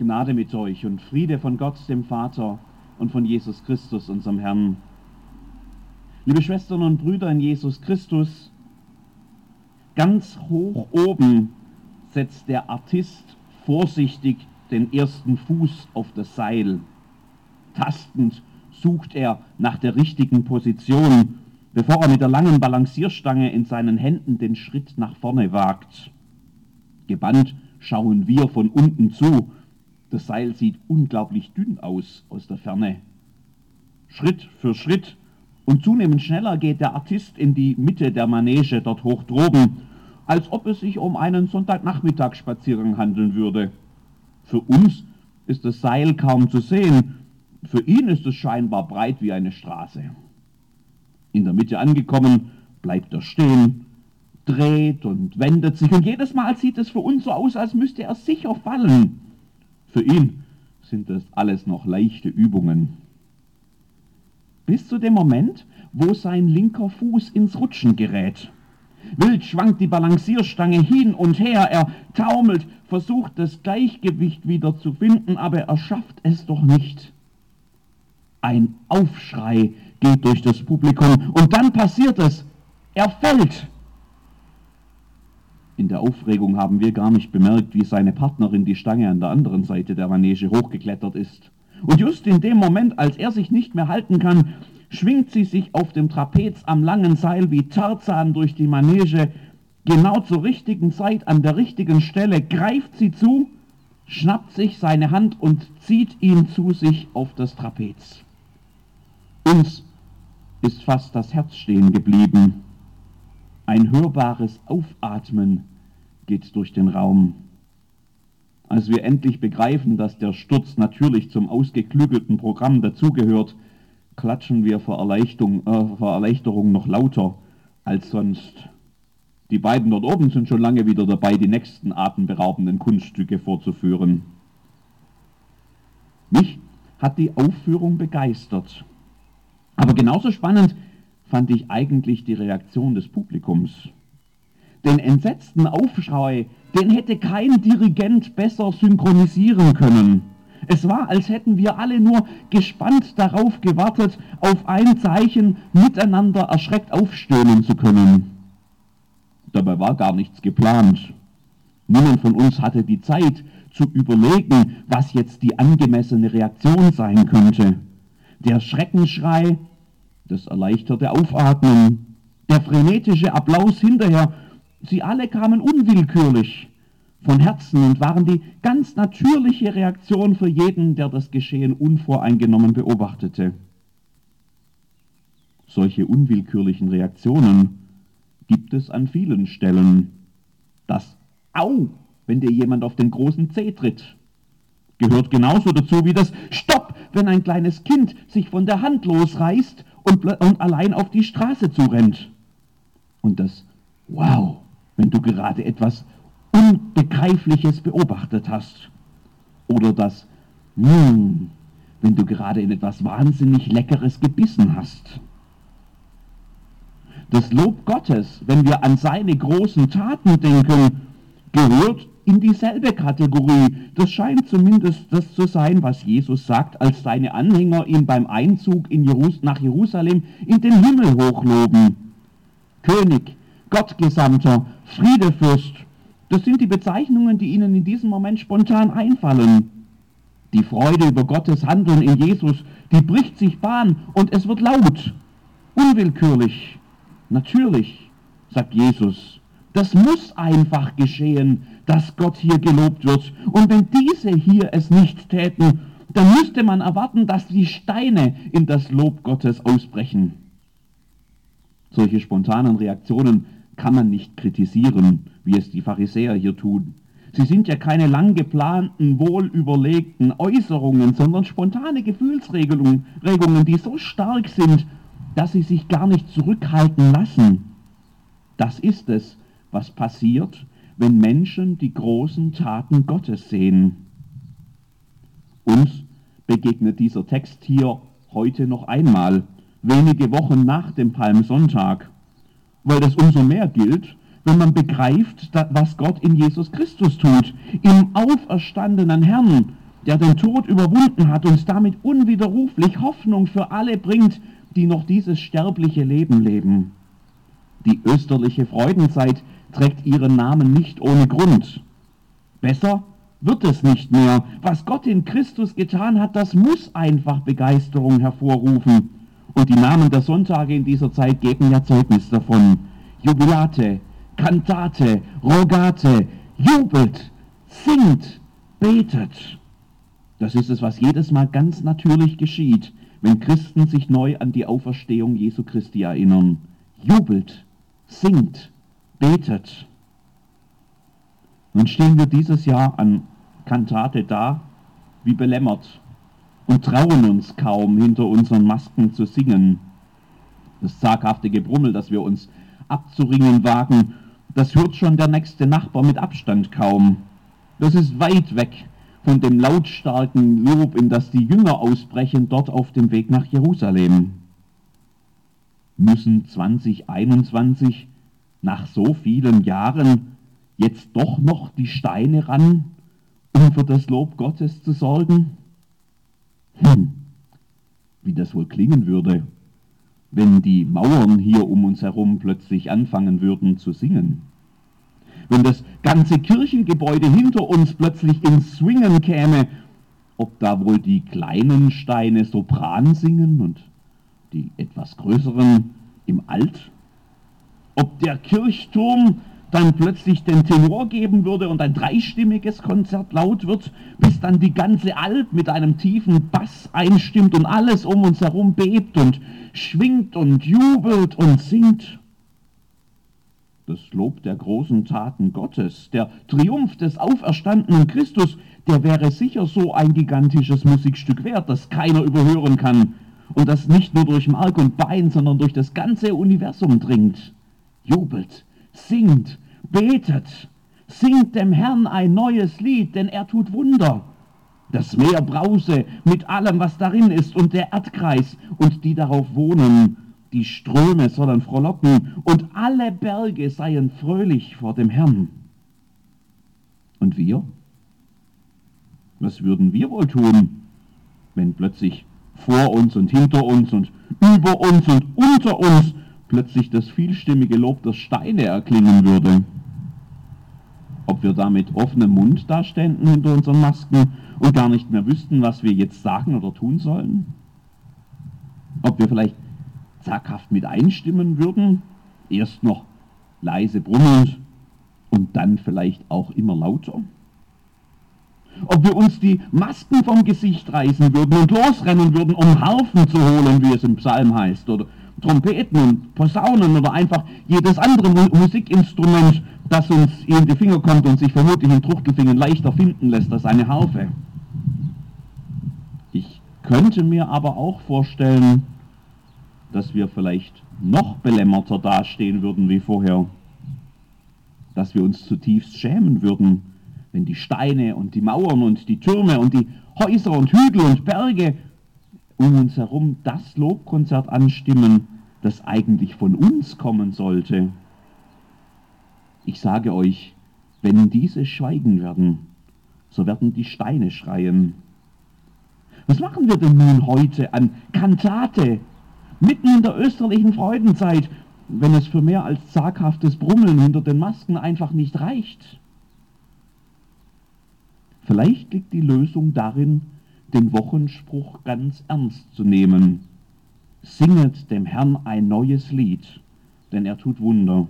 Gnade mit euch und Friede von Gott, dem Vater und von Jesus Christus, unserem Herrn. Liebe Schwestern und Brüder in Jesus Christus, ganz hoch oben setzt der Artist vorsichtig den ersten Fuß auf das Seil. Tastend sucht er nach der richtigen Position, bevor er mit der langen Balancierstange in seinen Händen den Schritt nach vorne wagt. Gebannt schauen wir von unten zu. Das Seil sieht unglaublich dünn aus aus der Ferne. Schritt für Schritt und zunehmend schneller geht der Artist in die Mitte der Manege dort hoch droben, als ob es sich um einen Sonntagnachmittagsspaziergang handeln würde. Für uns ist das Seil kaum zu sehen, für ihn ist es scheinbar breit wie eine Straße. In der Mitte angekommen, bleibt er stehen, dreht und wendet sich und jedes Mal sieht es für uns so aus, als müsste er sicher fallen. Für ihn sind das alles noch leichte Übungen. Bis zu dem Moment, wo sein linker Fuß ins Rutschen gerät. Wild schwankt die Balancierstange hin und her, er taumelt, versucht das Gleichgewicht wieder zu finden, aber er schafft es doch nicht. Ein Aufschrei geht durch das Publikum und dann passiert es. Er fällt. In der Aufregung haben wir gar nicht bemerkt, wie seine Partnerin die Stange an der anderen Seite der Manege hochgeklettert ist. Und just in dem Moment, als er sich nicht mehr halten kann, schwingt sie sich auf dem Trapez am langen Seil wie Tarzan durch die Manege. Genau zur richtigen Zeit, an der richtigen Stelle greift sie zu, schnappt sich seine Hand und zieht ihn zu sich auf das Trapez. Uns ist fast das Herz stehen geblieben. Ein hörbares Aufatmen geht durch den Raum. Als wir endlich begreifen, dass der Sturz natürlich zum ausgeklügelten Programm dazugehört, klatschen wir vor Erleichterung, äh, vor Erleichterung noch lauter als sonst. Die beiden dort oben sind schon lange wieder dabei, die nächsten atemberaubenden Kunststücke vorzuführen. Mich hat die Aufführung begeistert. Aber genauso spannend fand ich eigentlich die Reaktion des Publikums. Den entsetzten Aufschrei, den hätte kein Dirigent besser synchronisieren können. Es war, als hätten wir alle nur gespannt darauf gewartet, auf ein Zeichen miteinander erschreckt aufstöhnen zu können. Dabei war gar nichts geplant. Niemand von uns hatte die Zeit zu überlegen, was jetzt die angemessene Reaktion sein könnte. Der Schreckenschrei das erleichterte Aufatmen, der frenetische Applaus hinterher, sie alle kamen unwillkürlich von Herzen und waren die ganz natürliche Reaktion für jeden, der das Geschehen unvoreingenommen beobachtete. Solche unwillkürlichen Reaktionen gibt es an vielen Stellen. Das Au, wenn dir jemand auf den großen Zeh tritt, gehört genauso dazu wie das Stopp, wenn ein kleines Kind sich von der Hand losreißt und, und allein auf die Straße zurennt. Und das Wow, wenn du gerade etwas Unbegreifliches beobachtet hast. Oder das hm, wenn du gerade in etwas wahnsinnig Leckeres gebissen hast. Das Lob Gottes, wenn wir an seine großen Taten denken, gehört in dieselbe Kategorie. Das scheint zumindest das zu sein, was Jesus sagt, als seine Anhänger ihn beim Einzug in Jerus nach Jerusalem in den Himmel hochloben. König, Gottgesandter, Friedefürst, das sind die Bezeichnungen, die ihnen in diesem Moment spontan einfallen. Die Freude über Gottes Handeln in Jesus, die bricht sich Bahn und es wird laut, unwillkürlich, natürlich, sagt Jesus. Das muss einfach geschehen, dass Gott hier gelobt wird. Und wenn diese hier es nicht täten, dann müsste man erwarten, dass die Steine in das Lob Gottes ausbrechen. Solche spontanen Reaktionen kann man nicht kritisieren, wie es die Pharisäer hier tun. Sie sind ja keine lang geplanten, wohlüberlegten Äußerungen, sondern spontane Gefühlsregungen, die so stark sind, dass sie sich gar nicht zurückhalten lassen. Das ist es, was passiert, wenn Menschen die großen Taten Gottes sehen. Uns begegnet dieser Text hier heute noch einmal, wenige Wochen nach dem Palmsonntag, weil das umso mehr gilt, wenn man begreift, was Gott in Jesus Christus tut, im auferstandenen Herrn, der den Tod überwunden hat und damit unwiderruflich Hoffnung für alle bringt, die noch dieses sterbliche Leben leben. Die österliche Freudenzeit trägt ihren Namen nicht ohne Grund. Besser wird es nicht mehr. Was Gott in Christus getan hat, das muss einfach Begeisterung hervorrufen. Und die Namen der Sonntage in dieser Zeit geben ja Zeugnis davon. Jubilate, Kantate, Rogate, jubelt, singt, betet. Das ist es, was jedes Mal ganz natürlich geschieht, wenn Christen sich neu an die Auferstehung Jesu Christi erinnern. Jubelt, singt, betet. Nun stehen wir dieses Jahr an Kantate da, wie belämmert und trauen uns kaum, hinter unseren Masken zu singen. Das zaghafte Gebrummel, das wir uns abzuringen wagen, das hört schon der nächste Nachbar mit Abstand kaum. Das ist weit weg von dem lautstarken Lob, in das die Jünger ausbrechen, dort auf dem Weg nach Jerusalem. Müssen 2021 nach so vielen Jahren jetzt doch noch die Steine ran, um für das Lob Gottes zu sorgen? Hm, wie das wohl klingen würde, wenn die Mauern hier um uns herum plötzlich anfangen würden zu singen. Wenn das ganze Kirchengebäude hinter uns plötzlich ins Swingen käme, ob da wohl die kleinen Steine Sopran singen und die etwas größeren im Alt? Ob der Kirchturm dann plötzlich den Tenor geben würde und ein dreistimmiges Konzert laut wird, bis dann die ganze Alp mit einem tiefen Bass einstimmt und alles um uns herum bebt und schwingt und jubelt und singt. Das Lob der großen Taten Gottes, der Triumph des auferstandenen Christus, der wäre sicher so ein gigantisches Musikstück wert, das keiner überhören kann und das nicht nur durch Mark und Bein, sondern durch das ganze Universum dringt. Jubelt, singt, betet, singt dem Herrn ein neues Lied, denn er tut Wunder. Das Meer brause mit allem, was darin ist, und der Erdkreis und die darauf wohnen. Die Ströme sollen frohlocken und alle Berge seien fröhlich vor dem Herrn. Und wir? Was würden wir wohl tun, wenn plötzlich vor uns und hinter uns und über uns und unter uns plötzlich das vielstimmige Lob der Steine erklingen würde. Ob wir da mit offenem Mund daständen hinter unseren Masken und gar nicht mehr wüssten, was wir jetzt sagen oder tun sollen? Ob wir vielleicht zaghaft mit einstimmen würden, erst noch leise brummend und dann vielleicht auch immer lauter? Ob wir uns die Masken vom Gesicht reißen würden und losrennen würden, um Harfen zu holen, wie es im Psalm heißt, oder Trompeten und Posaunen oder einfach jedes andere Musikinstrument, das uns in die Finger kommt und sich vermutlich in Truchtelfingern leichter finden lässt als eine Harfe. Ich könnte mir aber auch vorstellen, dass wir vielleicht noch belämmerter dastehen würden wie vorher, dass wir uns zutiefst schämen würden, wenn die Steine und die Mauern und die Türme und die Häuser und Hügel und Berge um uns herum das Lobkonzert anstimmen, das eigentlich von uns kommen sollte. Ich sage euch, wenn diese schweigen werden, so werden die Steine schreien. Was machen wir denn nun heute an Kantate, mitten in der österlichen Freudenzeit, wenn es für mehr als zaghaftes Brummeln hinter den Masken einfach nicht reicht? Vielleicht liegt die Lösung darin, den Wochenspruch ganz ernst zu nehmen. Singet dem Herrn ein neues Lied, denn er tut Wunder.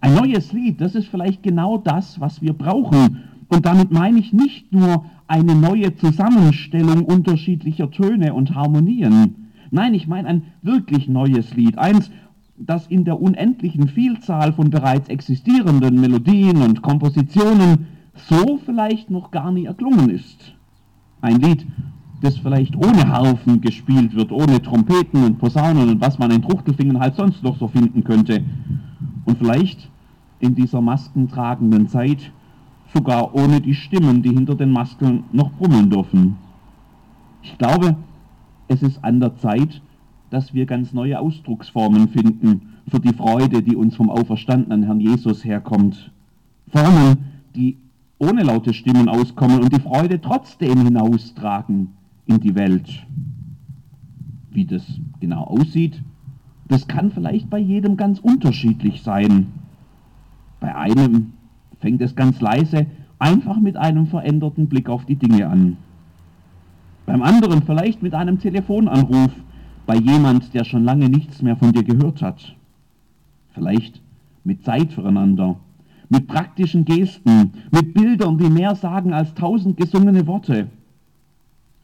Ein neues Lied, das ist vielleicht genau das, was wir brauchen. Und damit meine ich nicht nur eine neue Zusammenstellung unterschiedlicher Töne und Harmonien. Nein, ich meine ein wirklich neues Lied. Eins, das in der unendlichen Vielzahl von bereits existierenden Melodien und Kompositionen so vielleicht noch gar nie erklungen ist. Ein Lied, das vielleicht ohne Harfen gespielt wird, ohne Trompeten und Posaunen und was man in Truchtelfingern halt sonst noch so finden könnte. Und vielleicht in dieser maskentragenden Zeit sogar ohne die Stimmen, die hinter den Masken noch brummeln dürfen. Ich glaube, es ist an der Zeit, dass wir ganz neue Ausdrucksformen finden für die Freude, die uns vom auferstandenen Herrn Jesus herkommt. Formen, die ohne laute Stimmen auskommen und die Freude trotzdem hinaustragen in die Welt. Wie das genau aussieht, das kann vielleicht bei jedem ganz unterschiedlich sein. Bei einem fängt es ganz leise einfach mit einem veränderten Blick auf die Dinge an. Beim anderen vielleicht mit einem Telefonanruf bei jemand, der schon lange nichts mehr von dir gehört hat. Vielleicht mit Zeit füreinander, mit praktischen Gesten, mit Bildern, die mehr sagen als tausend gesungene Worte.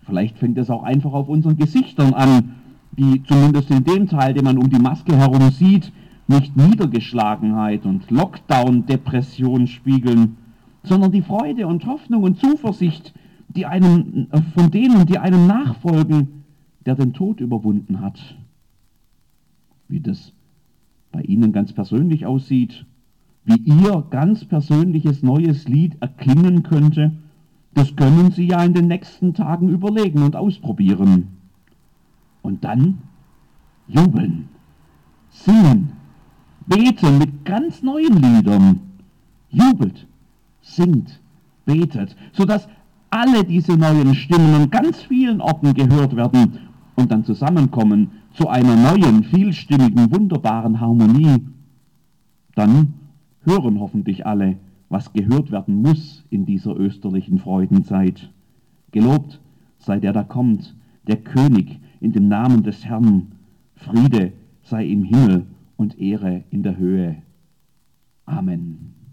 Vielleicht fängt es auch einfach auf unseren Gesichtern an, die zumindest in dem Teil, den man um die Maske herum sieht, nicht Niedergeschlagenheit und Lockdown-Depression spiegeln, sondern die Freude und Hoffnung und Zuversicht, die einem, äh, von denen, die einem nachfolgen, der den Tod überwunden hat. Wie das bei Ihnen ganz persönlich aussieht, wie Ihr ganz persönliches neues Lied erklingen könnte, das können Sie ja in den nächsten Tagen überlegen und ausprobieren. Und dann jubeln, singen, beten mit ganz neuen Liedern. Jubelt, singt, betet, sodass alle diese neuen Stimmen an ganz vielen Orten gehört werden und dann zusammenkommen zu einer neuen, vielstimmigen, wunderbaren Harmonie. Dann hören hoffentlich alle, was gehört werden muss in dieser österlichen Freudenzeit. Gelobt sei der da kommt, der König in dem Namen des Herrn. Friede sei im Himmel und Ehre in der Höhe. Amen.